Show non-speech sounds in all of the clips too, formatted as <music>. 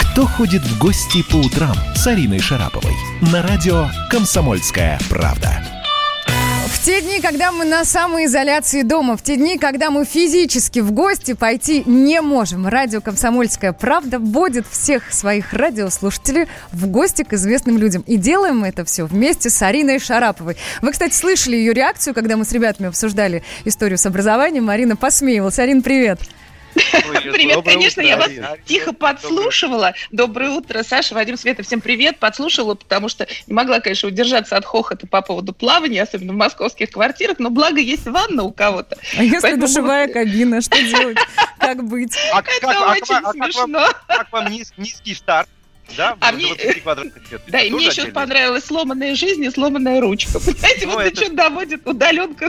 Кто ходит в гости по утрам с Ариной Шараповой? На радио «Комсомольская правда». В те дни, когда мы на самоизоляции дома, в те дни, когда мы физически в гости пойти не можем, радио «Комсомольская правда» вводит всех своих радиослушателей в гости к известным людям. И делаем мы это все вместе с Ариной Шараповой. Вы, кстати, слышали ее реакцию, когда мы с ребятами обсуждали историю с образованием. Марина посмеивалась. Арин, привет! Привет, конечно, я вас тихо подслушивала. Доброе утро, Саша, Вадим, Света, всем привет. Подслушивала, потому что не могла, конечно, удержаться от хохота по поводу плавания, особенно в московских квартирах, но благо есть ванна у кого-то. А если Поэтому... душевая кабина, что делать? <laughs> Как быть? А Это а очень смешно. Как вам низкий старт? Да, а мне... Да, и мне еще понравилась сломанная жизнь и сломанная ручка. <laughs> Понимаете, ну, вот это... что доводит удаленка.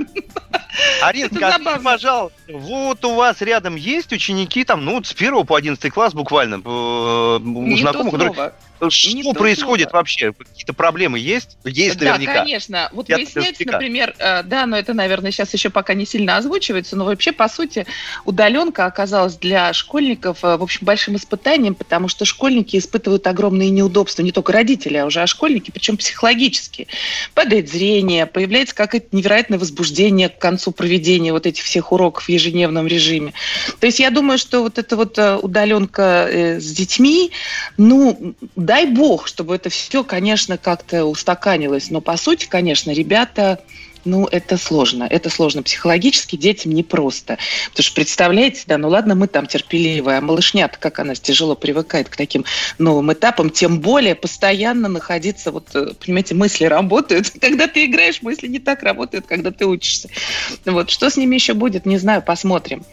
Арина, скажите, пожалуйста, вот у вас рядом есть ученики там, ну, с первого по одиннадцатый класс буквально, э, у знакомых, которые что происходит слово. вообще? Какие-то проблемы есть? Есть да, наверняка. конечно. Вот Я выясняется, например, э, да, но это, наверное, сейчас еще пока не сильно озвучивается, но вообще, по сути, удаленка оказалась для школьников, э, в общем, большим испытанием, потому что школьники испытывают огромные неудобства, не только родители, а уже а школьники, причем психологические. Падает зрение, появляется какое-то невероятное возбуждение к концу проведения вот этих всех уроков в ежедневном режиме. То есть я думаю, что вот эта вот э, удаленка с детьми, ну, дай бог, чтобы это все, конечно, как-то устаканилось. Но, по сути, конечно, ребята ну, это сложно. Это сложно психологически, детям непросто. Потому что, представляете, да, ну ладно, мы там терпеливые, а малышня как она тяжело привыкает к таким новым этапам, тем более постоянно находиться, вот, э, понимаете, мысли работают. <laughs> Когда ты играешь, мысли не так работают, когда ты учишься. Вот, что с ними еще будет, не знаю, посмотрим.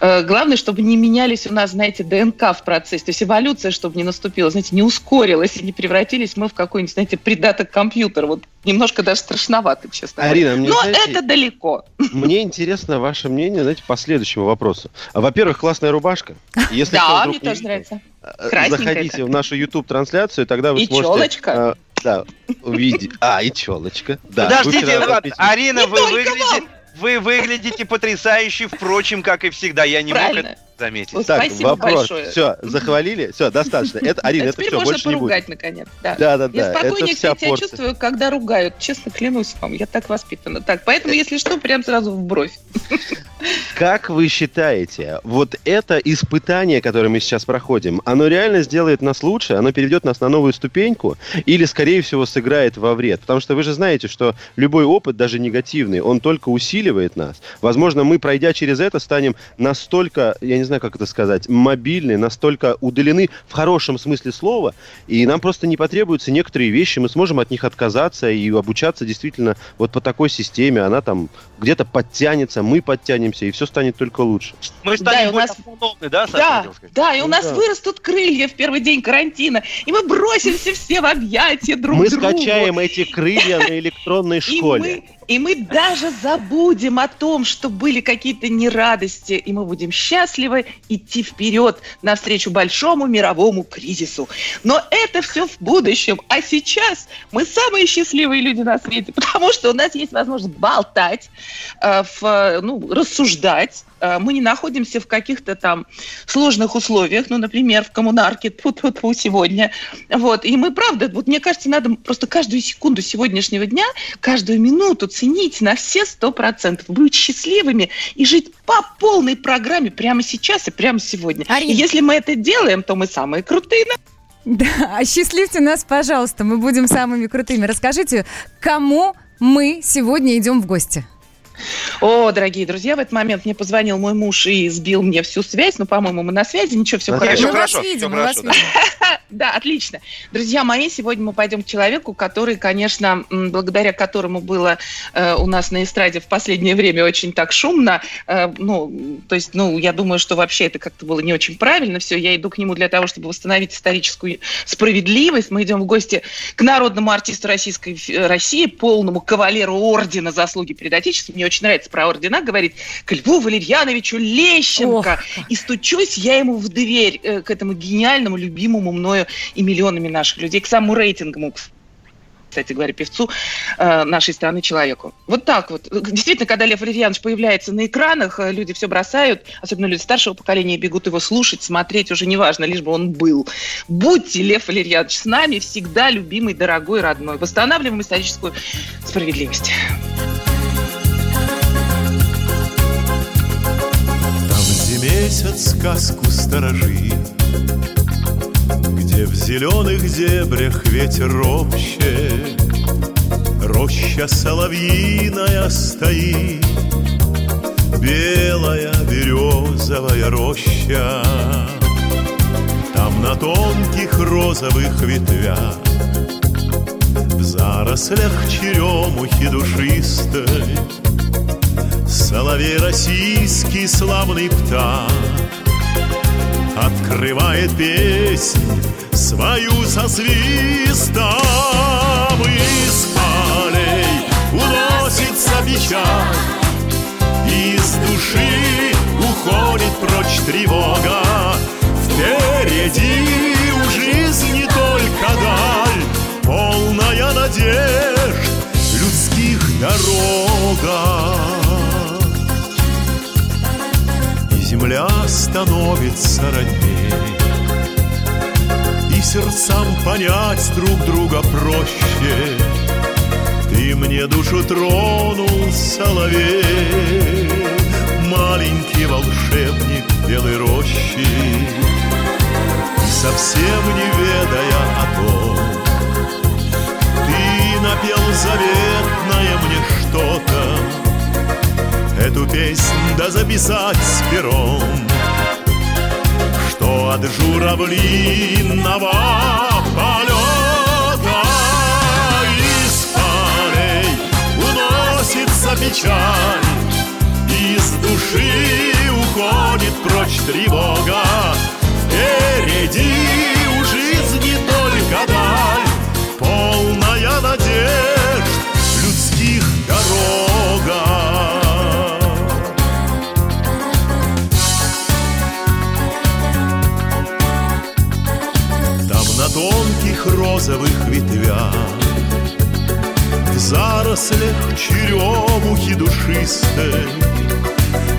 Э, главное, чтобы не менялись у нас, знаете, ДНК в процессе, то есть эволюция, чтобы не наступила, знаете, не ускорилась и не превратились мы в какой-нибудь, знаете, придаток компьютера. Вот немножко даже страшновато, честно Арина, мне, Но знаете, это далеко. Мне интересно ваше мнение, знаете, по следующему вопросу. Во-первых, классная рубашка. <laughs> Если да, мне тоже нравится. Э, заходите в нашу YouTube-трансляцию, тогда вы и сможете... челочка. Э, да, увидеть. А, и челочка. Да, Подождите, Арина, вы выглядите... Вы выглядите потрясающе, впрочем, как и всегда. Я не Правильно. мог заметить. Вот, так, спасибо вопрос. большое. Все, захвалили? Все, достаточно. <laughs> Это, Арина, это все, больше не будет. наконец. Да, да, да. Я спокойнее, кстати, я чувствую, когда ругают. Честно клянусь вам, я так воспитана. Так, поэтому, если что, прям сразу в бровь. <laughs> Как вы считаете, вот это испытание, которое мы сейчас проходим, оно реально сделает нас лучше? Оно переведет нас на новую ступеньку? Или, скорее всего, сыграет во вред? Потому что вы же знаете, что любой опыт, даже негативный, он только усиливает нас. Возможно, мы, пройдя через это, станем настолько, я не знаю, как это сказать, мобильны, настолько удалены в хорошем смысле слова, и нам просто не потребуются некоторые вещи, мы сможем от них отказаться и обучаться действительно вот по такой системе, она там где-то подтянется, мы подтянемся, и все станет только лучше. Мы станем да, у нас... автономны, да, Саша, Да, да, и у нас да. вырастут крылья в первый день карантина, и мы бросимся все в объятия друг мы другу. Мы скачаем эти крылья на электронной школе. И мы даже забудем о том, что были какие-то нерадости, и мы будем счастливы идти вперед навстречу большому мировому кризису. Но это все в будущем. А сейчас мы самые счастливые люди на свете, <laughs> потому что у нас есть возможность болтать, э, в, ну, рассуждать, Э, мы не находимся в каких-то там сложных условиях, ну, например, в коммунарке -тьфу -тьфу -тьфу, сегодня. Вот. И мы, правда, вот мне кажется, надо просто каждую секунду сегодняшнего дня, каждую минуту ценить на все сто процентов, быть счастливыми и жить по полной программе прямо сейчас и прямо сегодня. Арина. И если мы это делаем, то мы самые крутые. Да, осчастливьте нас, пожалуйста, мы будем самыми крутыми. Расскажите, кому мы сегодня идем в гости? О, дорогие друзья, в этот момент мне позвонил мой муж и сбил мне всю связь. Ну, по-моему, мы на связи, ничего, все хорошо. Мы вас видим, мы вас видим. Да, отлично. Друзья мои, сегодня мы пойдем к человеку, который, конечно, благодаря которому было э, у нас на эстраде в последнее время очень так шумно. Э, ну, то есть, ну, я думаю, что вообще это как-то было не очень правильно. Все, я иду к нему для того, чтобы восстановить историческую справедливость. Мы идем в гости к народному артисту Российской России, полному кавалеру ордена заслуги перед Отечеством. Мне очень нравится про ордена говорить, к Льву Валерьяновичу Лещенко. Ох. И стучусь я ему в дверь, э, к этому гениальному, любимому мною и миллионами наших людей, к самому рейтингу кстати говоря, певцу э, нашей страны, человеку. Вот так вот. Действительно, когда Лев Валерьянович появляется на экранах, э, люди все бросают, особенно люди старшего поколения, бегут его слушать, смотреть, уже неважно, лишь бы он был. Будьте, Лев Валерьянович, с нами всегда любимый, дорогой, родной. Восстанавливаем историческую справедливость. Там, где месяц сказку сторожит, где в зеленых дебрях ветер ропщет, Роща соловьиная стоит, Белая березовая роща. Там на тонких розовых ветвях В зарослях черемухи душистой Соловей российский славный птах Открывает песнь свою со свистом Из полей уносится печаль. Из души уходит прочь тревога. Впереди у жизни только даль Полная надежд людских дорогах земля становится родней И сердцам понять друг друга проще. Ты мне душу тронул, соловей Маленький волшебник белой рощи. Совсем не ведая о том Ты напел заветное мне что-то. Эту песнь да записать с пером от журавлиного полета Из полей уносится печаль. Из души уходит прочь тревога. Впереди у жизни только даль розовых ветвях. В зарослях черемухи душистой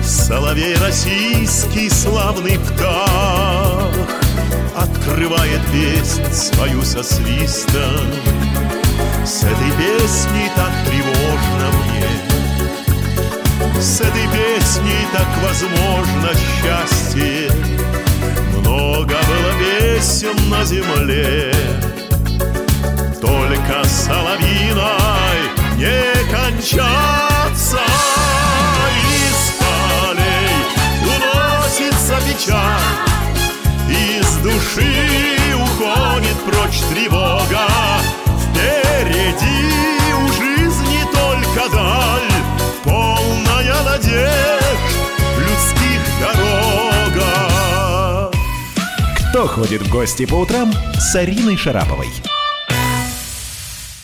Соловей российский славный птах Открывает песнь свою со свистом. С этой песней так тревожно мне С этой песней так возможно счастье. Много было песен на земле Только соловьиной не кончаться Из полей уносится печаль Из души уходит прочь тревога. Впереди у жизни только даль Полная надежд людских дорога. Кто ходит в гости по утрам с Ариной Шараповой?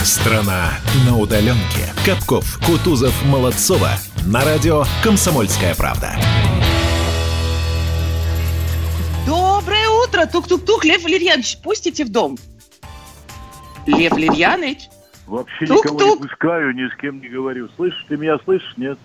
Страна на удаленке. Капков, Кутузов, Молодцова. На радио «Комсомольская правда». Доброе утро! Тук-тук-тук, Лев Валерьянович, пустите в дом. Лев Валерьянович? Вообще Тук -тук. никого не пускаю, ни с кем не говорю. Слышишь, ты меня слышишь, нет?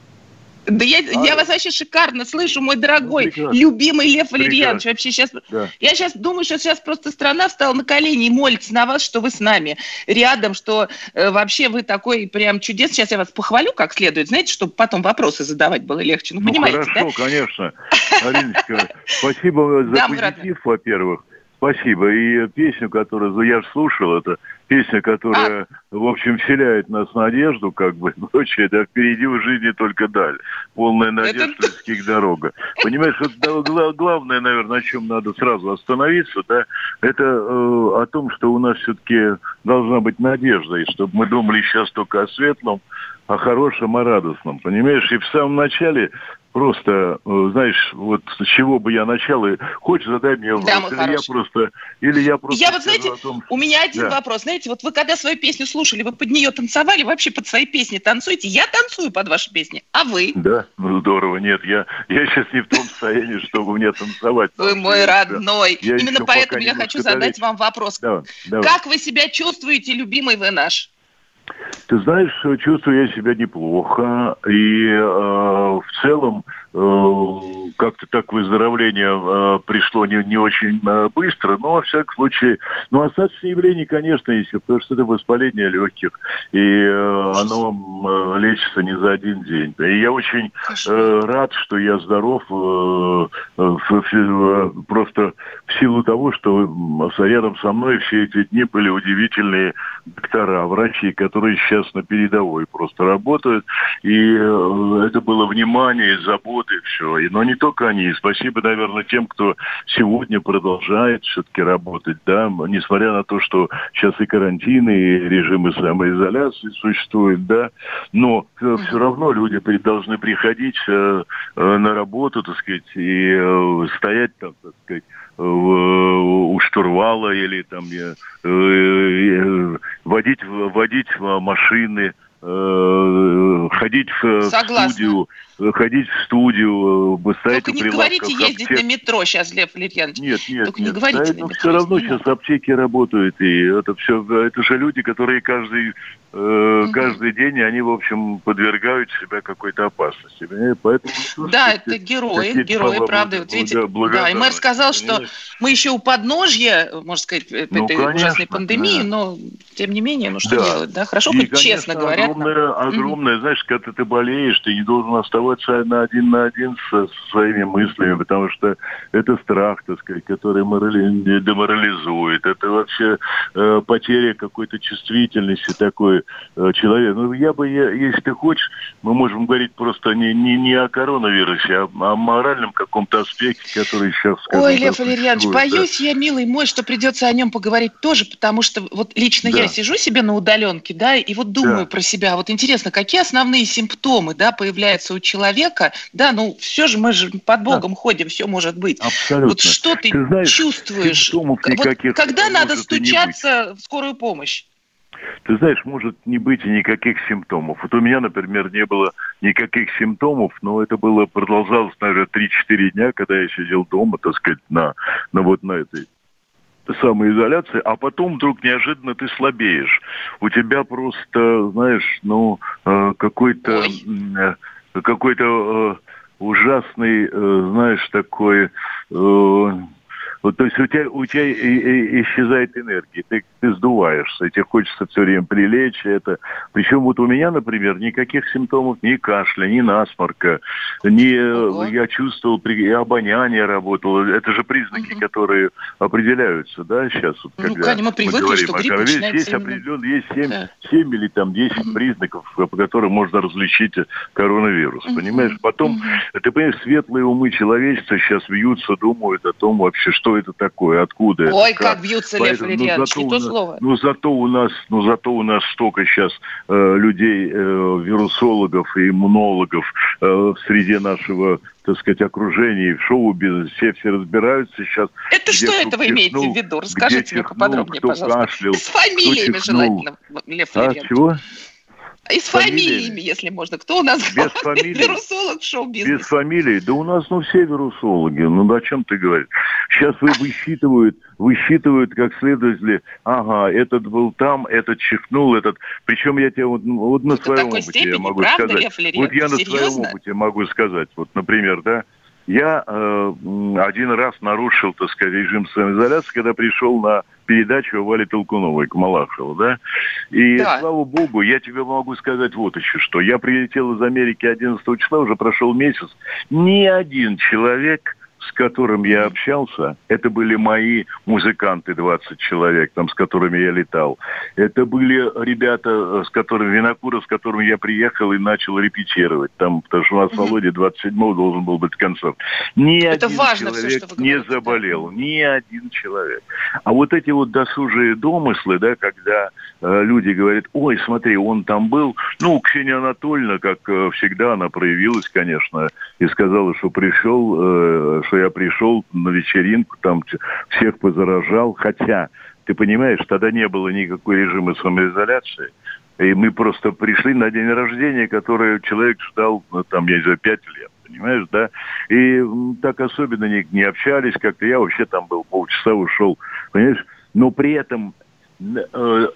Да я, а, я вас вообще шикарно слышу, мой дорогой, ну, любимый Лев Валерьянович. Вообще сейчас, да. я сейчас думаю, что сейчас просто страна встала на колени и молится на вас, что вы с нами рядом, что э, вообще вы такой прям чудес. Сейчас я вас похвалю как следует, знаете, чтобы потом вопросы задавать было легче. Ну, ну понимаете, хорошо, да? конечно. <laughs> Ариночка, спасибо за позитив, во-первых. Спасибо. И песню, которую я слушал, это песня, которая, а... в общем, вселяет нас надежду, как бы, <laughs> прочее, да, впереди в жизни только даль. Полная надежда людских это... дорога. Понимаешь, вот, главное, наверное, на чем надо сразу остановиться, да, это э, о том, что у нас все-таки должна быть надежда, и чтобы мы думали сейчас только о светлом, о хорошем, о радостном, понимаешь? И в самом начале просто, э, знаешь, вот с чего бы я начал, и хочешь задай мне вопрос, да, или я просто, или я просто. Я вот знаете, том, у меня один да. вопрос, знаете, вот вы когда свою песню слушали, вы под нее танцевали, вообще под свои песни танцуете? Я танцую под ваши песни, а вы? Да, ну здорово, нет, я я сейчас не в том состоянии, чтобы мне танцевать. Вы мой родной, именно поэтому я хочу задать вам вопрос. Как вы себя чувствуете, любимый вы наш? Ты знаешь, чувствую я себя неплохо. И э, в целом э, как-то так выздоровление э, пришло не, не очень э, быстро, но во всяком случае, ну, остаточные явления, конечно, есть, потому что это воспаление легких, и э, оно э, лечится не за один день. И я очень э, рад, что я здоров э, э, э, просто в силу того, что рядом со мной все эти дни были удивительные доктора, врачи, которые сейчас на передовой просто работают. И э, это было внимание, забота и все. Но не только они. Спасибо, наверное, тем, кто сегодня продолжает все-таки работать, да, несмотря на то, что сейчас и карантины, и режимы самоизоляции существуют, да, но э, все равно люди должны приходить э, на работу, так сказать, и стоять там, так сказать, у штурвала или там э, э, водить, водить машины, э, ходить в Согласна. студию, ходить в студию, стоять Только не говорите ездить аптек. на метро сейчас, Лев Валерьянович. Нет, нет, Только нет. Не говорите да, на метро все равно сейчас аптеки работают, и это все, это же люди, которые каждый угу. каждый день они, в общем, подвергают себя какой-то опасности. Поэтому, да, это герои, герои, правда. Вот видите, да, и мэр сказал, что мы еще у подножья, можно сказать, ну, этой конечно, ужасной пандемии, да. но тем не менее, ну что да. делать, да? Хорошо, и, хоть конечно, честно говорят. Огромное, огромное угу. знаешь, когда ты болеешь, ты не должен оставаться на один на один со своими мыслями, потому что это страх, так сказать, который деморализует. Это вообще э, потеря какой-то чувствительности такой Э, человек. Ну, я бы, я, если ты хочешь, мы можем говорить просто не, не, не о коронавирусе, а о моральном каком-то аспекте, который сейчас... Скажем, Ой, Лев Валерьянович, да. боюсь я, милый мой, что придется о нем поговорить тоже, потому что вот лично да. я сижу себе на удаленке, да, и вот думаю да. про себя. Вот интересно, какие основные симптомы, да, появляются у человека? Да, ну, все же мы же под Богом да. ходим, все может быть. Абсолютно. Вот что ты, ты знаешь, чувствуешь? Вот когда надо стучаться в скорую помощь? Ты знаешь, может не быть и никаких симптомов. Вот у меня, например, не было никаких симптомов, но это было, продолжалось, наверное, 3-4 дня, когда я сидел дома, так сказать, на, на вот на этой самоизоляции, а потом вдруг неожиданно ты слабеешь. У тебя просто, знаешь, ну, э, какой-то э, какой-то э, ужасный, знаешь, такой вот, то есть у тебя, у тебя и, и, исчезает энергия, ты, ты сдуваешься, тебе хочется все время прилечь. Это... Причем вот у меня, например, никаких симптомов, ни кашля, ни насморка, ни Ого. я чувствовал, и обоняние работало. Это же признаки, угу. которые определяются, да, сейчас. Вот, ну, когда мы, мы говорим, что грипп есть, есть определенно, есть 7, да. 7 или там 10 угу. признаков, по которым можно различить коронавирус, угу. понимаешь? Потом, угу. ты понимаешь, светлые умы человечества сейчас вьются, думают о том вообще, что это такое, откуда Ой, это. Ой, как, как бьются, Лев ну, Валерьянович, ну, не то слово. Ну, зато у нас, ну, зато у нас столько сейчас э, людей, э, вирусологов и иммунологов э, в среде нашего так сказать, окружении, в шоу-бизнесе, все, все разбираются сейчас. Это что это вы имеете в виду? Расскажите мне поподробнее, кто пожалуйста. Кашлял, С фамилиями желательно, Лев а. А, чего? И с фамилиями, фамилиями если можно. Кто у нас Без <laughs> фамилий. вирусолог шоу-бизнеса? Без фамилий? Да у нас, ну, все вирусологи. Ну, о чем ты говоришь? Сейчас вы высчитывают, высчитывают как следователи, ага, этот был там, этот чихнул, этот... Причем я тебе вот, ну, вот на своем опыте я могу правда, сказать. вот я на своем опыте могу сказать. Вот, например, да, я э, один раз нарушил, так сказать, режим самоизоляции, когда пришел на передачу Вали Толкуновой к Малахову, да? И, да. слава богу, я тебе могу сказать вот еще что. Я прилетел из Америки 11 числа, уже прошел месяц. Ни один человек с которым я общался, это были мои музыканты, 20 человек, там, с которыми я летал. Это были ребята, э, с которыми, Винокуров, с которыми я приехал и начал репетировать. Там, потому что у нас в Володе 27-го должен был быть концерт. Ни это один важно человек все, не говорите, заболел. Да. Ни один человек. А вот эти вот досужие домыслы, да, когда э, люди говорят, ой, смотри, он там был. Ну, Ксения Анатольевна, как э, всегда, она проявилась, конечно, и сказала, что пришел, э, что я пришел на вечеринку, там всех позаражал, хотя, ты понимаешь, тогда не было никакой режима самоизоляции, и мы просто пришли на день рождения, который человек ждал, ну, там, я не знаю, пять лет понимаешь, да? И так особенно не, не общались как-то. Я вообще там был полчаса, ушел, понимаешь? Но при этом э, э,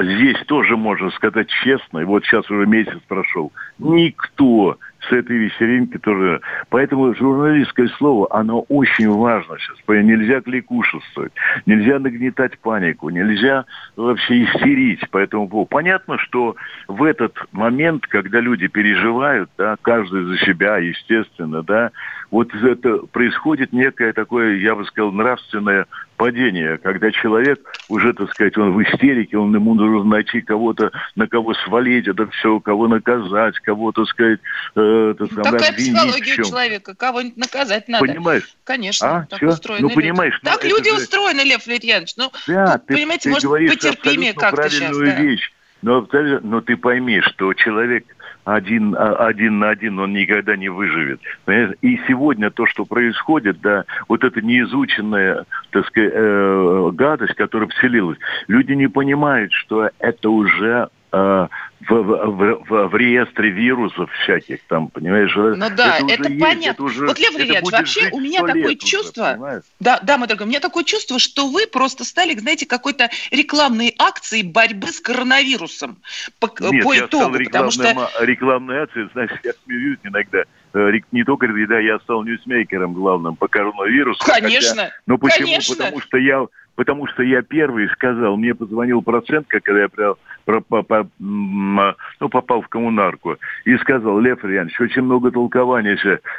здесь тоже можно сказать честно, и вот сейчас уже месяц прошел, никто с этой вечеринки тоже. Поэтому журналистское слово, оно очень важно сейчас. Нельзя кликушествовать, нельзя нагнетать панику, нельзя вообще истерить по этому поводу. Понятно, что в этот момент, когда люди переживают, да, каждый за себя, естественно, да, вот это происходит некое такое, я бы сказал, нравственное падение, когда человек уже, так сказать, он в истерике, он ему нужно найти кого-то, на кого свалить это все, кого наказать, кого, так сказать, э, так сказать, Какая психология чем. человека? Кого-нибудь наказать надо. Понимаешь? Конечно, а? так Все? устроены ну, понимаешь, люди. Ну, так люди же... устроены, Лев Валерьянович. Ну, да, тут, ты, понимаете, ты может, потерпимее как-то сейчас. Да. вещь. Но, но ты пойми, что человек один, а, один на один он никогда не выживет. Понимаешь? И сегодня то, что происходит, да, вот эта неизученная, так сказать, э, гадость, которая вселилась, люди не понимают, что это уже в, в, в, в реестре вирусов всяких, там, понимаешь? Ну да, это, это понятно. Есть, это уже, вот, Лев Ильич, вообще у меня такое чувство, уже, да, да, мой дорогой, у меня такое чувство, что вы просто стали, знаете, какой-то рекламной акцией борьбы с коронавирусом по, Нет, по я итогу, потому что... рекламной акцией, знаешь, я смеюсь иногда, э, не только когда я стал ньюсмейкером главным по коронавирусу. Конечно. Хотя, ну почему? Конечно. Потому что я потому что я первый сказал, мне позвонил процент, когда я про, про, по, по, ну, попал в коммунарку, и сказал, Лев Ильянович, очень много толкований.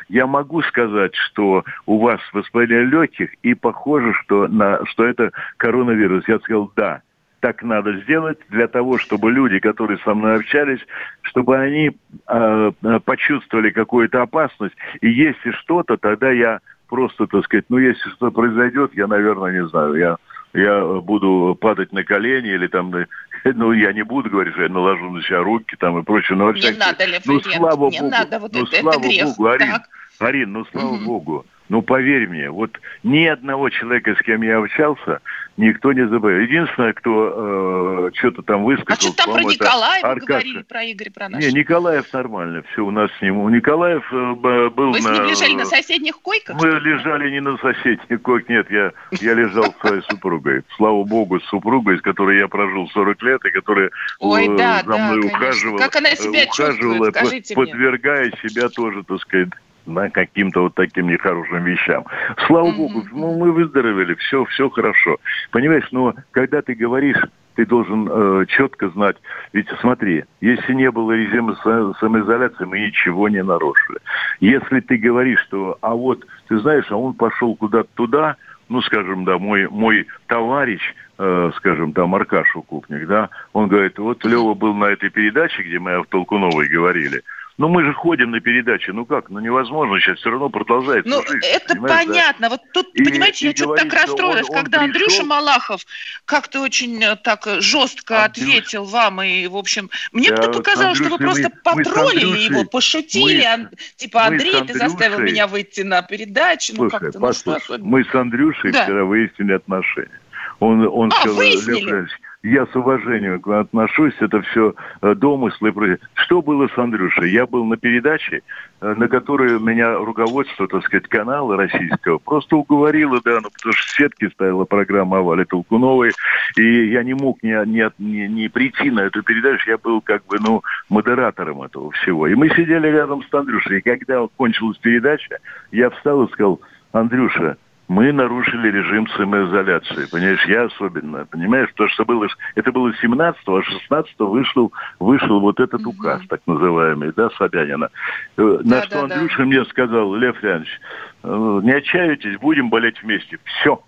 Я могу сказать, что у вас воспаление легких, и похоже, что, на, что это коронавирус. Я сказал, да так надо сделать для того, чтобы люди, которые со мной общались, чтобы они э, почувствовали какую-то опасность. И если что-то, тогда я просто, так сказать, ну, если что произойдет, я, наверное, не знаю, я я буду падать на колени или там, <laughs> ну, я не буду говорить, что я наложу на себя руки там и прочее. Но, не всякие, надо, Лев ну, слава не Богу, надо, вот ну, это, слава это грех. Богу, Арин, так. Арин, ну, слава угу. Богу, ну, поверь мне, вот ни одного человека, с кем я общался, никто не забыл. Единственное, кто э, что-то там высказал... А что там про Николаева говорили, про Игоря, про нашего? Не, Николаев нормально, все у нас с ним. У Николаев э, был Вы на... Вы лежали на соседних койках? Мы лежали не на соседних койках, нет, я, я лежал с своей супругой. Слава богу, с супругой, с которой я прожил 40 лет, и которая Ой, э, да, за мной да, ухаживала. Как она себя ухаживала, чувствует, скажите подвергая мне. себя тоже, так сказать, да, каким-то вот таким нехорошим вещам. Слава mm-hmm. Богу, ну, мы выздоровели, все, все хорошо. Понимаешь, но когда ты говоришь, ты должен э, четко знать, ведь смотри, если не было режима самоизоляции, мы ничего не нарушили. Если ты говоришь, что, а вот, ты знаешь, а он пошел куда-то туда, ну, скажем, да, мой, мой товарищ, э, скажем, там, Аркаш Укупник, да, он говорит, вот Лева был на этой передаче, где мы о Толкуновой говорили, ну, мы же ходим на передачи, ну как, ну невозможно сейчас, все равно продолжается Ну, жизнь, это понятно. Да? Вот тут, и, понимаете, и я что-то так расстроилась, он, он когда пришел... Андрюша Малахов как-то очень э, так жестко Андрюш... ответил вам, и, в общем, мне да, показалось, что вы просто мы, потроллили мы его, пошутили, мы, типа, Андрей, Андрюшей... ты заставил меня выйти на передачу, ну как-то, ну что Мы с Андрюшей да. вчера выяснили отношения. Он, он а, сказал, выяснили? Я с уважением отношусь, это все э, домыслы. Что было с Андрюшей? Я был на передаче, э, на которой меня руководство, так сказать, канала российского просто уговорило, да, ну, потому что в сетке ставила программа о Вале Толкуновой, и я не мог не, не, не, не прийти на эту передачу, я был как бы, ну, модератором этого всего. И мы сидели рядом с Андрюшей, и когда кончилась передача, я встал и сказал, Андрюша, мы нарушили режим самоизоляции. Понимаешь, я особенно, понимаешь, то, что было, это было 17 а 16 вышел, вышел вот этот указ, так называемый, да, Собянина. Э, да, на что да, Андрюша да. мне сказал, Лев Леонидович, э, не отчаивайтесь, будем болеть вместе. Все.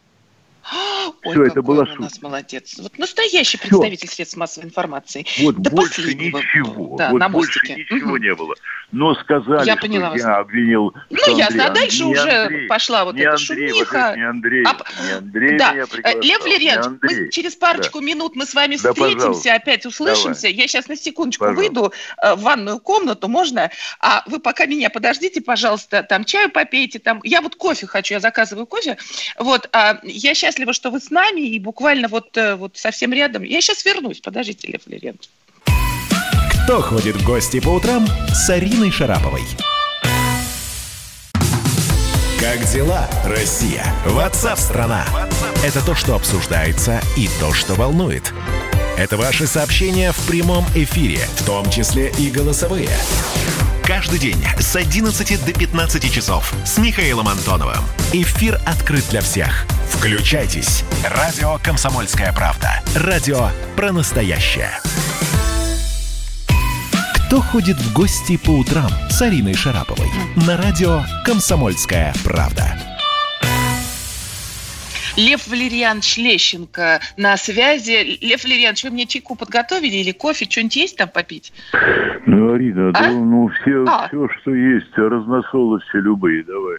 Ой, Все, это было он у нас молодец. Вот настоящий Все. представитель средств массовой информации. Вот До больше ничего. Да, вот на больше ничего не было. Но сказали, я что поняла я обвинил... Ну, ясно, а дальше уже Андрей, пошла вот эта Андрей, шумиха. Не Андрей, а... не Андрей да. э, Лев Валерьянович, мы через парочку да. минут мы с вами да, встретимся, пожалуйста. опять услышимся. Давай. Я сейчас на секундочку пожалуйста. выйду э, в ванную комнату, можно? А вы пока меня подождите, пожалуйста, там чаю попейте, там... Я вот кофе хочу, я заказываю кофе. Вот, а я счастлива, что вы с нами, и буквально вот, э, вот совсем рядом. Я сейчас вернусь, подождите, Лев Валерьянович. Кто ходит в гости по утрам с Ариной Шараповой? Как дела, Россия? Ватсап-страна! Это то, что обсуждается и то, что волнует. Это ваши сообщения в прямом эфире, в том числе и голосовые. Каждый день с 11 до 15 часов с Михаилом Антоновым. Эфир открыт для всех. Включайтесь. Радио «Комсомольская правда». Радио про настоящее. Кто ходит в гости по утрам с Ариной Шараповой? На радио «Комсомольская правда». Лев Валерьянович Лещенко на связи. Лев Валерьянович, вы мне чайку подготовили или кофе? Что-нибудь есть там попить? Ну, Арина, а? ну, ну все, а? все, что есть, разносолости любые, давай.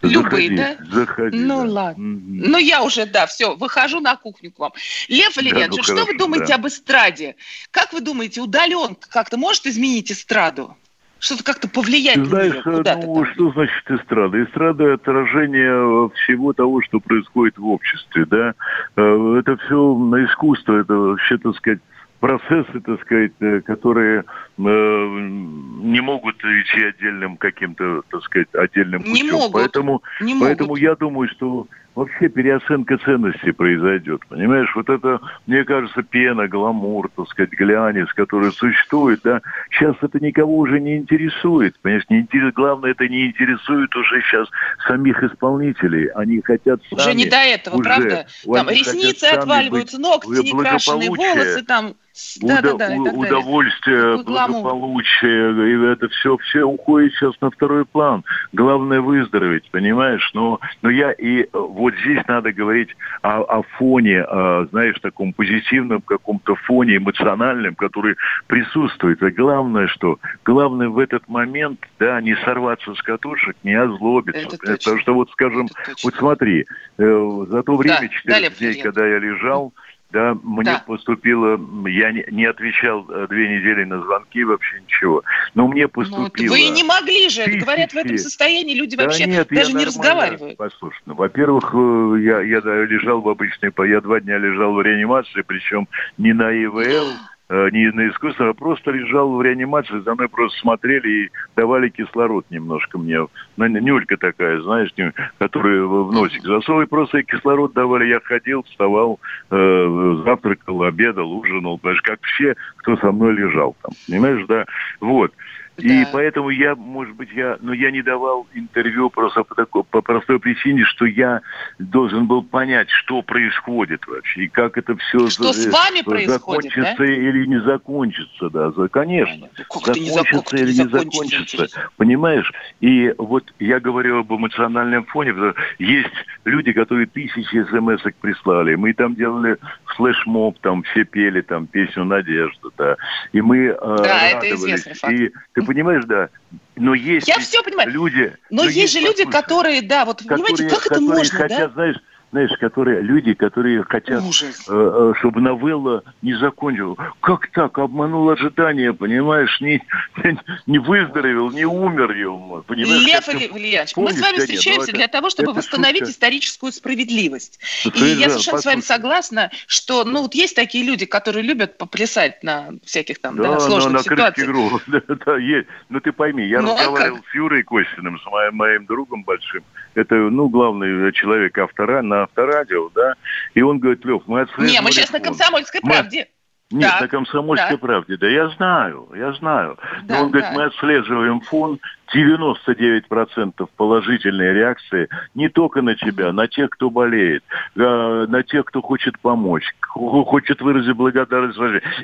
Любые, заходи, да? Заходи. Ну, да. ладно. Угу. Ну, я уже, да, все, выхожу на кухню к вам. Лев Валерьянович, да, ну, что хорошо, вы думаете да. об эстраде? Как вы думаете, удаленка как-то может изменить эстраду? Что-то как-то повлиять Ты знаешь, на нее? ну, что значит эстрада? Эстрада – отражение всего того, что происходит в обществе, да. Э, это все на искусство, это вообще, так сказать, процессы, так сказать, э, которые э, не могут идти отдельным каким-то, так сказать, отдельным путем. Не могут. Поэтому, не поэтому могут. я думаю, что вообще переоценка ценностей произойдет. Понимаешь, вот это, мне кажется, пена, гламур, так сказать, глянец, который существует, да, сейчас это никого уже не интересует. Понимаешь, не интерес, главное, это не интересует уже сейчас самих исполнителей. Они хотят сами... Уже не до этого, уже, правда? Там ресницы отваливаются, ногти некрашенные, волосы там да, Уда- да, да, удовольствие, благополучие, и это все, все уходит сейчас на второй план. Главное выздороветь, понимаешь? Но, но я и вот здесь надо говорить о, о фоне, о, знаешь, таком позитивном каком-то фоне эмоциональном, который присутствует. И главное, что главное в этот момент, да, не сорваться с катушек, не озлобиться. Это Потому что вот, скажем, вот смотри, э, за то время, да, 4 дней, когда я лежал, да, мне да. поступило, я не, не отвечал э, две недели на звонки, вообще ничего, но мне поступило... Ну, вы не могли же, тысячи... говорят, в этом состоянии люди да вообще нет, даже не разговаривают. Послушай, ну, во-первых, э, я, я лежал в обычной, я два дня лежал в реанимации, причем не на ИВЛ, не на искусство, а просто лежал в реанимации, за мной просто смотрели и давали кислород немножко мне. Ну, нюлька такая, знаешь, которая в носик засовывали, просто кислород давали. Я ходил, вставал, э, завтракал, обедал, ужинал, понимаешь, как все, кто со мной лежал там. Понимаешь, да? Вот. И поэтому я, может быть, я, но я не давал интервью просто по, такой, по простой причине, что я должен был понять, что происходит вообще, и как это все что за, с вами происходит, закончится да? или не закончится, да, за, конечно, как закончится или не закончится, закончится понимаешь? И вот я говорю об эмоциональном фоне, есть люди, которые тысячи смс прислали, мы там делали флешмоб, там все пели там песню «Надежда», да, и мы э, да, радовались, и ты понимаешь, да. Но есть Я все понимаю. люди. Но, но есть, есть же люди, которые, да, вот которые, понимаете, как это можно, хотят, да? знаешь, знаешь, которые люди, которые хотят, э, э, чтобы новелла не закончилась. Как так? Обманул ожидания, понимаешь? Не, <laughs> не выздоровел, не умер его. Понимаешь, Лев Ильич, мы с вами встречаемся для того, чтобы восстановить шутка. историческую справедливость. И я совершенно с вами согласна, что ну вот есть такие люди, которые любят поплясать на всяких там да, да, сложных на, ситуациях. <laughs> да, да, есть. Но ты пойми, я ну, а разговаривал а с Юрой Костиным, с моим, моим другом большим. Это, ну, главный человек автора на авторадио, да, и он говорит, Лев, мы отслеживали... Не, мы сейчас на комсомольской правде. Нет, так, на комсомольской да. правде. Да я знаю, я знаю. Да, Но он говорит, да. мы отслеживаем фон, 99% положительные реакции не только на тебя, на тех, кто болеет, э, на тех, кто хочет помочь, хочет выразить благодарность.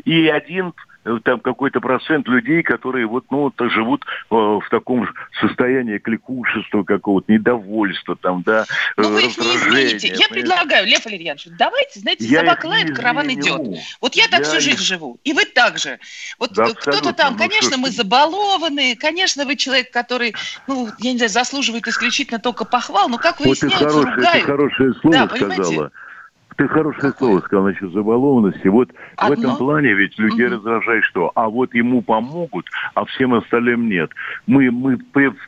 И один Э, там какой-то процент людей, которые вот, ну, вот, живут э, в таком состоянии кликушества какого-то, недовольства там, да, Но ну, вы их не измените. Я предлагаю, Лев Валерьянович, давайте, знаете, я собака лает, караван идет. Вот я так я всю жизнь их... живу, и вы так же. Вот да, кто-то там, ну, конечно, мы забалованы, конечно, вы человек, который, ну, я не знаю, заслуживает исключительно только похвал, но как выясняется, вот хорошее, ругают. хорошее слово да, сказала. Понимаете? Ты хорошее Какое? слово сказал насчет забалованности. Вот Одно? в этом плане ведь людей угу. раздражает что? А вот ему помогут, а всем остальным нет. Мы, мы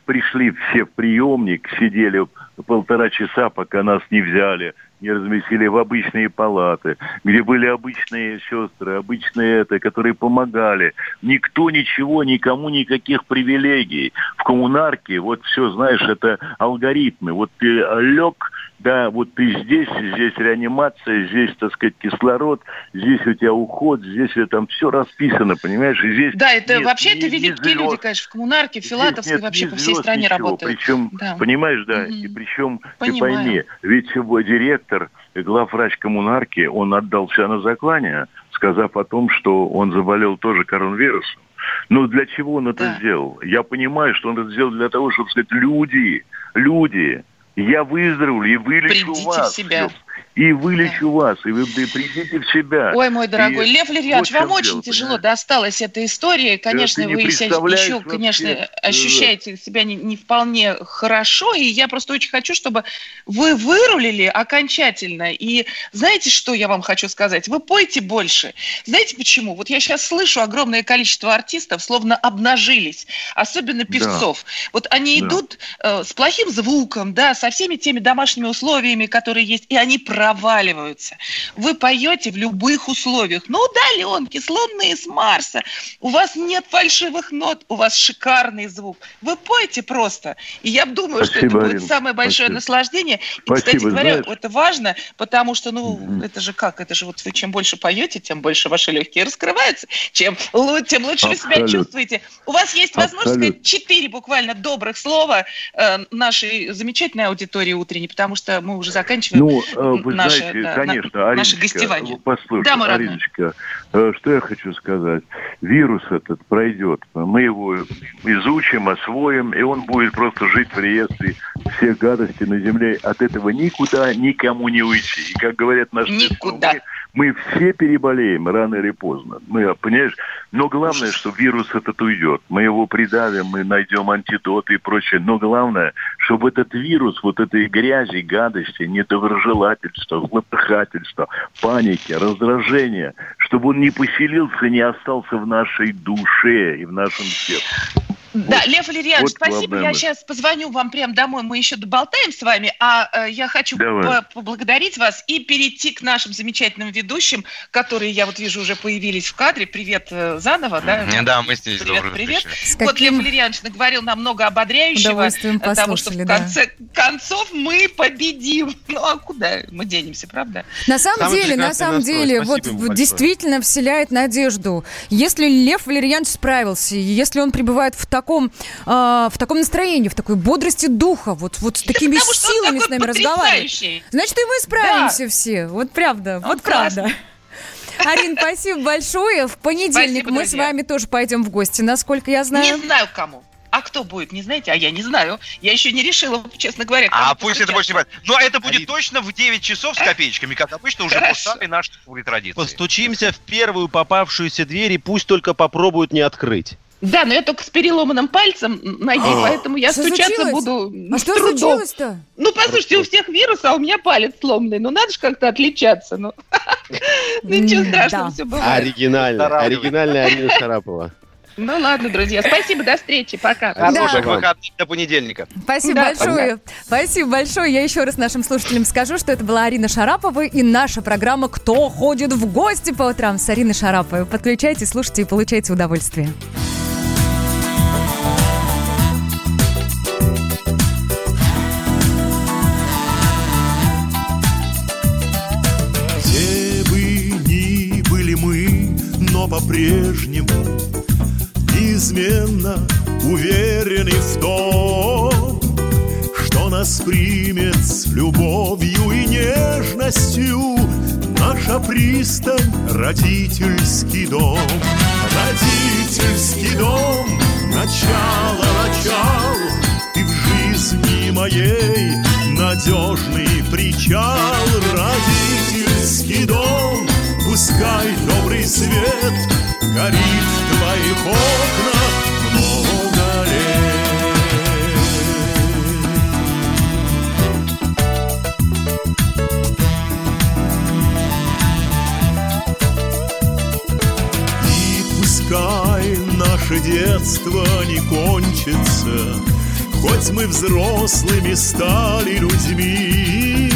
пришли все в приемник, сидели полтора часа, пока нас не взяли, не разместили в обычные палаты, где были обычные сестры, обычные это, которые помогали. Никто ничего, никому никаких привилегий. В коммунарке, вот все, знаешь, это алгоритмы. Вот ты лег, да, вот ты здесь, здесь реанимация, здесь, так сказать, кислород, здесь у тебя уход, здесь там все расписано, понимаешь, и здесь... Да, это нет, вообще это великие люди, конечно, в коммунарке, в Филатовской, вообще по всей стране ничего. работают. Причем, да. понимаешь, да, угу. и причем, Понимаю. ты пойми, ведь его директор, главврач коммунарки, он отдался на заклание, сказав о том, что он заболел тоже коронавирусом. Но для чего он это да. сделал? Я понимаю, что он это сделал для того, чтобы сказать, люди, люди, я выздоровлю и вылечу Придите вас. В себя. И вылечу да. вас, и вы придите в себя. Ой, мой дорогой, и Лев Лерьянович, вот вам очень дело, тяжело понимаешь? досталась эта история. Конечно, вы еще, конечно, ощущаете себя не, не вполне хорошо, и я просто очень хочу, чтобы вы вырулили окончательно. И знаете, что я вам хочу сказать? Вы пойте больше. Знаете почему? Вот я сейчас слышу огромное количество артистов, словно обнажились, особенно певцов. Да. Вот они да. идут э, с плохим звуком, да, со всеми теми домашними условиями, которые есть, и они проваливаются. Вы поете в любых условиях, на удаленке, с Луны, с Марса. У вас нет фальшивых нот, у вас шикарный звук. Вы поете просто. И я думаю, Спасибо, что это будет самое большое Спасибо. наслаждение. И, Спасибо, кстати говоря, знаешь... это важно, потому что, ну, mm-hmm. это же как? Это же вот вы чем больше поете, тем больше ваши легкие раскрываются, чем, тем лучше Абсолютно. вы себя чувствуете. У вас есть возможность Абсолютно. сказать четыре буквально добрых слова э, нашей замечательной аудитории утренней, потому что мы уже заканчиваем. Ну, э, вы наше, знаете, да, конечно, на, Ариночка, гостевание. Послушай, да, Ариночка, э, что я хочу сказать. Вирус этот пройдет. Мы его изучим, освоим, и он будет просто жить в реестре всех гадостей на Земле. От этого никуда никому не уйти. И как говорят наши... Никуда. Мы, мы все переболеем рано или поздно. Мы, понимаешь? Но главное, что вирус этот уйдет. Мы его придавим, мы найдем антидоты и прочее. Но главное, чтобы этот вирус, вот этой грязи, гадости, недоброжелательства, злопыхательства, паники, раздражения, чтобы он не поселился, не остался в нашей душе и в нашем сердце. Да, вот, Лев Валерьянович, вот спасибо. Я сейчас позвоню вам прямо домой, мы еще доболтаем с вами, а э, я хочу поблагодарить вас и перейти к нашим замечательным ведущим, которые, я вот вижу, уже появились в кадре. Привет э, заново, да? Да, мы здесь. Привет, привет. Вот Лев Валерьянович наговорил нам много ободряющего, потому что в конце да. концов мы победим. <laughs> Ну а куда мы денемся, правда? На самом Самый деле, на самом деле, вот действительно вселяет надежду. Если Лев Валерьянович справился, если он пребывает в таком таком, э, в таком настроении, в такой бодрости духа, вот, вот с такими Потому силами с нами разговаривает. Значит, и мы справимся да. все. Вот правда, он вот классно. правда. <laughs> Арин, спасибо большое. В понедельник спасибо, мы друзья. с вами тоже пойдем в гости, насколько я знаю. Не знаю кому. А кто будет, не знаете? А я не знаю. Я еще не решила, честно говоря. А пусть это больше не будет. Но это будет Арин. точно в 9 часов с копеечками, как обычно, уже по старой нашей традиции. Постучимся в первую попавшуюся дверь и пусть только попробуют не открыть. Да, но я только с переломанным пальцем ноги, а, поэтому я что стучаться случилось? буду А что трудом. случилось-то? Ну, послушайте, у всех вирус, а у меня палец сломанный. Ну, надо же как-то отличаться. Ну, <laughs> ничего страшного, все бывает. Оригинально. Оригинальная Арина Шарапова. Ну ладно, друзья. Спасибо, до встречи. Пока. Хороших да. выходных до понедельника. Спасибо да, большое. Пока. Спасибо большое. Я еще раз нашим слушателям скажу, что это была Арина Шарапова и наша программа «Кто ходит в гости по утрам» с Ариной Шараповой. Подключайте, слушайте и получайте удовольствие. По-прежнему неизменно уверены в том, что нас примет с любовью и нежностью наша пристань, родительский дом. Родительский дом, начало, начал, ты в жизни моей надежный причал, свет горит в твоих окнах много лет. И пускай наше детство не кончится, Хоть мы взрослыми стали людьми,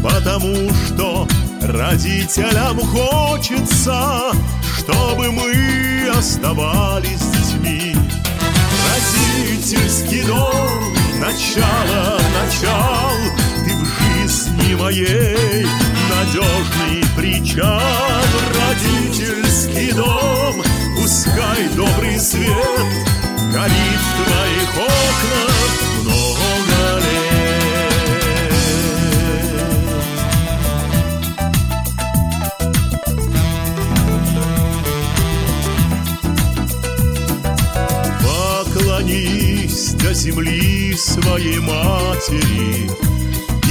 Потому что родителям хочется, Чтобы мы оставались детьми. Родительский дом, начало, начал, Ты в жизни моей надежный причал. Родительский дом, пускай добрый свет Горит в твоих окнах земли своей матери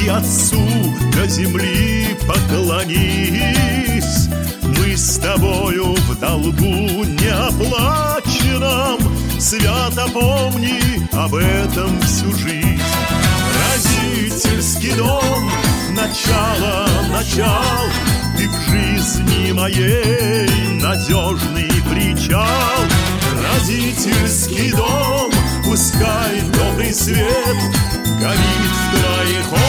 И отцу до земли поклонись. Мы с тобою в долгу неоплаченном Свято помни об этом всю жизнь. Родительский дом, начало, начал Ты в жизни моей надежный причал. Родительский дом, пускай добрый свет Горит в твоих